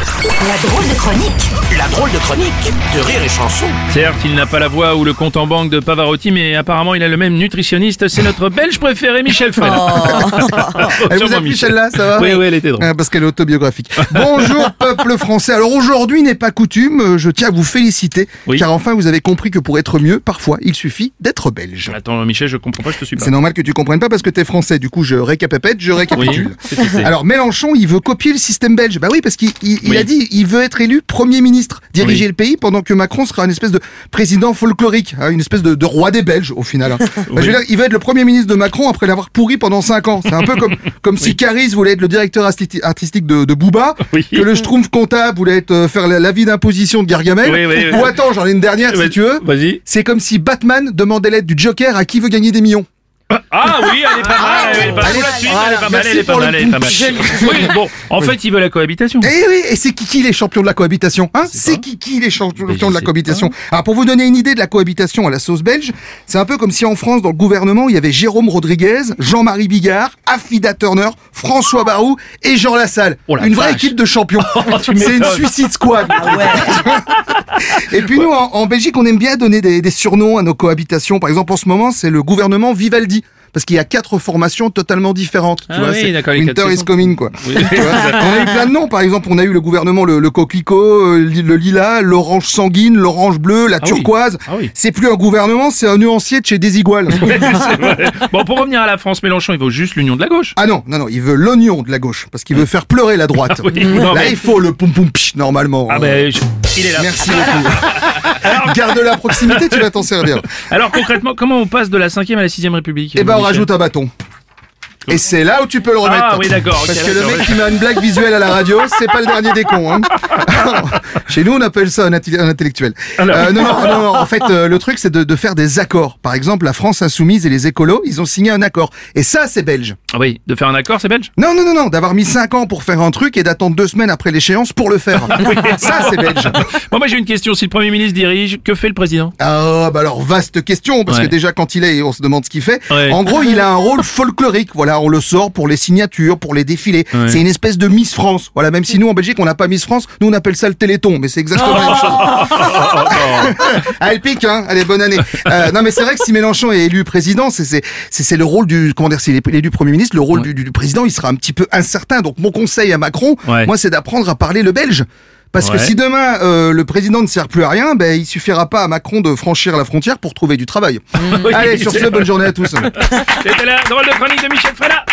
La drôle de chronique La drôle de chronique de Rire et Chanson. Certes, il n'a pas la voix ou le compte en banque de Pavarotti, mais apparemment il a le même nutritionniste. C'est notre belge préféré, Michel Fred. Elle vous a plu celle-là, ça va Oui, oui, elle était drôle. Ah, Parce qu'elle est autobiographique. Bonjour peuple français. Alors aujourd'hui n'est pas coutume, euh, je tiens à vous féliciter, Oui. car enfin vous avez compris que pour être mieux, parfois il suffit d'être belge. Attends, Michel, je comprends pas, je te suis pas. C'est normal que tu comprennes pas parce que t'es français, du coup je récapépète, je récapitule. Oui. Alors Mélenchon, il veut copier le système belge. Bah oui, parce qu'il il- Oui. a dit, il veut être élu Premier ministre, diriger Oui. le pays, pendant que Macron sera une espèce de président folklorique, hein, une espèce de, de roi des Belges au final. hein. Bah, je veux dire, il veut être le Premier ministre de Macron après l'avoir pourri pendant 5 ans. C'est un peu comme, comme si Caris voulait être le directeur artisti- artistique de, de Booba, que le Schtroumpf comptable voulait être, euh, faire la- l'avis d'imposition de Gargamel. Ou attends, j'en ai une dernière si tu veux. Vas-y. C'est comme si Batman demandait l'aide du Joker à qui veut gagner des millions. Ah oui, elle est pas mal, elle est pas mal. La suite, elle est pas mal, elle est pas mal, le elle est pas mal. Oui, bon, en fait, il veut la cohabitation. Eh oui, et c'est Kiki les champions de la cohabitation hein C'est Kiki les champions de la cohabitation. Alors pour vous donner une idée de la cohabitation à la sauce belge, c'est un peu comme si en France, dans le gouvernement, il y avait Jérôme Rodriguez, Jean-Marie Bigard, Afida Turner, François Barou et Jean Lassalle. Oh la une vraie vache. équipe de champions. tu c'est une suicide squad. et puis nous, en, en Belgique, on aime bien donner des, des surnoms à nos cohabitations. Par exemple, en ce moment, c'est le gouvernement Vivaldi. Parce qu'il y a quatre formations totalement différentes. Ah tu vois, oui, c'est d'accord, les Winter is coming, quoi. Oui. Tu vois, on a eu plein de noms. Par exemple, on a eu le gouvernement, le, le coquelicot, euh, le lilas, l'orange sanguine, l'orange bleu, la Ah oui. turquoise. Ah. C'est plus un gouvernement, c'est un nuancier de chez Desigual. Bon, pour revenir à la France, Mélenchon, il vaut juste l'union de la gauche. ah non, non, non, il veut l'oignon de la gauche parce qu'il veut faire pleurer la droite. Non, Là, mais- il faut le poum pich normalement. Ah ben, je- il est là. Merci beaucoup. Garde la proximité, tu vas t'en servir. Alors concrètement, comment on passe de la 5 à la 6 République Eh ben, on rajoute un bâton. Et c'est là où tu peux le remettre. Ah oui, d'accord, Parce que le mec qui met une blague visuelle à la radio, c'est pas le dernier des cons. Hein. Chez nous, on appelle ça un, intellectuel. Alors. Euh, non, non, non, non, En fait, euh, le truc, c'est de, de faire des accords. Par exemple, la France insoumise et les écolos, ils ont signé un accord. Et ça, c'est belge. Ah oui, de faire un accord, c'est belge? Non, non, non, non. D'avoir mis 5 ans pour faire un truc et d'attendre deux semaines après l'échéance pour le faire. ça, c'est belge. Bon, moi j'ai une question. Si le Premier ministre dirige, que fait le président? Ah, bah alors, vaste question, parce Ouais. que déjà, quand il est, on se demande ce qu'il fait. Ouais. En gros, il a un rôle folklorique. Voilà, on le sort pour les signatures, pour les défilés. Ouais. C'est une espèce de Miss France. Voilà, même si nous, en Belgique, on n'a pas Miss France, nous, on appelle ça le Téléthon, mais c'est exactement la même chose. Ah, elle pique, hein. Allez, bonne année. Euh, non, mais c'est vrai que si Mélenchon est élu président, c'est, c'est, c'est, c'est le rôle du, comment dire, s'il est élu premier ministre, le rôle Ouais. du, président, il sera un petit peu incertain. Donc, mon conseil à Macron, Ouais. moi, c'est d'apprendre à parler le belge. Parce que si demain euh, le président ne sert plus à rien, ben il suffira pas à Macron de franchir la frontière pour trouver du travail. Allez, sur ce, bonne journée à tous. C'était la drôle de chronique de Michel Freda.